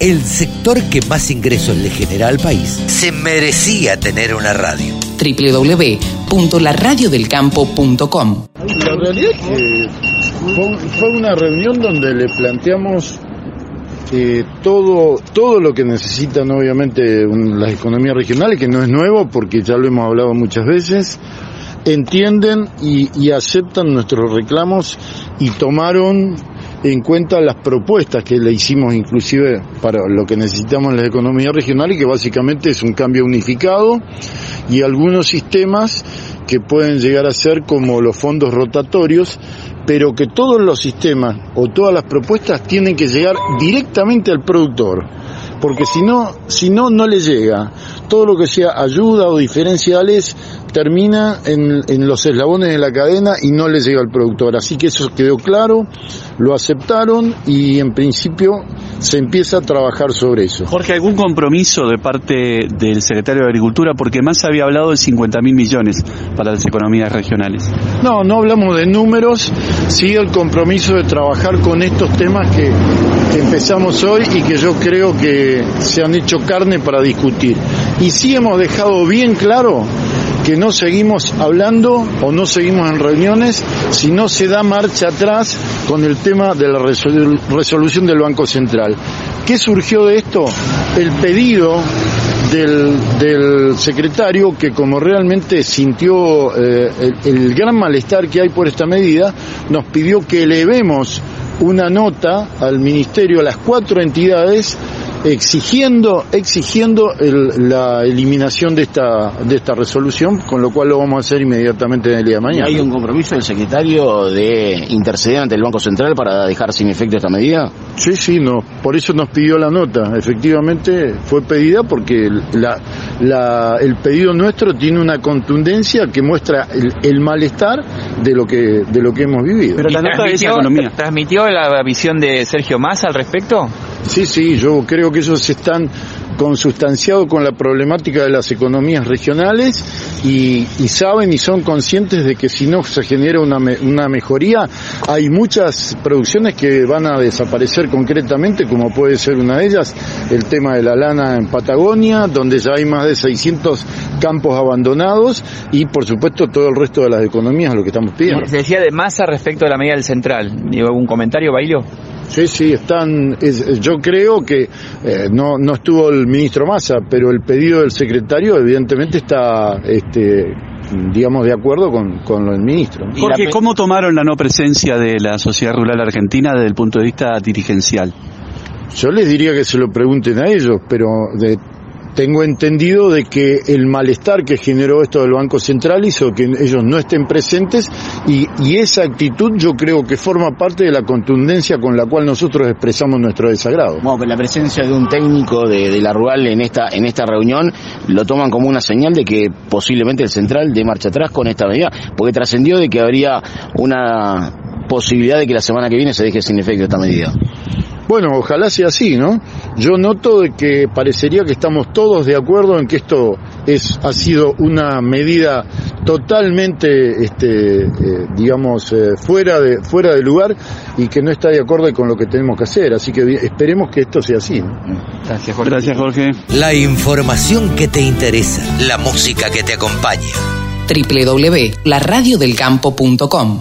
el sector que más ingresos le genera al país se merecía tener una radio. www.laradiodelcampo.com La realidad es que fue, fue una reunión donde le planteamos eh, todo, todo lo que necesitan obviamente un- las economías regionales, que no es nuevo porque ya lo hemos hablado muchas veces, entienden y, y aceptan nuestros reclamos y tomaron en cuenta las propuestas que le hicimos inclusive para lo que necesitamos en las economías regionales, que básicamente es un cambio unificado y algunos sistemas que pueden llegar a ser como los fondos rotatorios, pero que todos los sistemas o todas las propuestas tienen que llegar directamente al productor, porque si no, si no, no le llega. Todo lo que sea ayuda o diferenciales termina en, en los eslabones de la cadena y no le llega al productor. Así que eso quedó claro, lo aceptaron y en principio se empieza a trabajar sobre eso. Jorge, ¿algún compromiso de parte del secretario de Agricultura? Porque más había hablado de 50 mil millones para las economías regionales. No, no hablamos de números, sí el compromiso de trabajar con estos temas que, que empezamos hoy y que yo creo que se han hecho carne para discutir. Y sí hemos dejado bien claro que no seguimos hablando o no seguimos en reuniones si no se da marcha atrás con el tema de la resol- resolución del Banco Central. ¿Qué surgió de esto? El pedido del, del secretario que como realmente sintió eh, el, el gran malestar que hay por esta medida, nos pidió que elevemos una nota al ministerio, a las cuatro entidades, exigiendo, exigiendo el- la eliminación de esta, de esta resolución, con lo cual lo vamos a hacer inmediatamente en el día de mañana. ¿Hay un compromiso del secretario de interceder ante el Banco Central para dejar sin efecto esta medida? Sí, sí, no, por eso nos pidió la nota. Efectivamente fue pedida porque la, la- el pedido nuestro tiene una contundencia que muestra el, el malestar de lo que de lo que hemos vivido. Pero la ¿Y nota economía. ¿Transmitió la visión de Sergio Massa al respecto? Sí, sí, yo creo que ellos están consustanciados con la problemática de las economías regionales y, saben y son conscientes de que si no se genera una, me- una mejoría, hay muchas producciones que van a desaparecer concretamente, como puede ser una de ellas, el tema de la lana en Patagonia, donde ya hay más de 600 campos abandonados y por supuesto todo el resto de las economías, lo que estamos pidiendo. Se decía de Massa respecto a la medida del central. ¿Digo algún comentario, Bailio? Sí, sí, están. es- yo creo que eh, no, no estuvo el ministro Massa, pero el pedido del secretario, evidentemente, está, este, digamos, de acuerdo con, con lo del ministro. Jorge, ¿cómo tomaron la no presencia de la sociedad rural argentina desde el punto de vista dirigencial? Yo les diría que se lo pregunten a ellos, pero de- tengo entendido de que el malestar que generó esto del Banco Central hizo que ellos no estén presentes y, esa actitud yo creo que forma parte de la contundencia con la cual nosotros expresamos nuestro desagrado. Bueno, pero la presencia de un técnico de, de la rural en esta en esta reunión lo toman como una señal de que posiblemente el central dé marcha atrás con esta medida, porque trascendió de que habría una posibilidad de que la semana que viene se deje sin efecto esta medida. Bueno, ojalá sea así, ¿no? Yo noto de que parecería que estamos todos de acuerdo en que esto es ha sido una medida totalmente, este, eh, digamos, eh, fuera de fuera de lugar y que no está de acuerdo con lo que tenemos que hacer. Así que esperemos que esto sea así. ¿no? Gracias, Jorge. Gracias, Jorge. La información que te interesa, la música que te acompaña. www.laradiodelcampo.com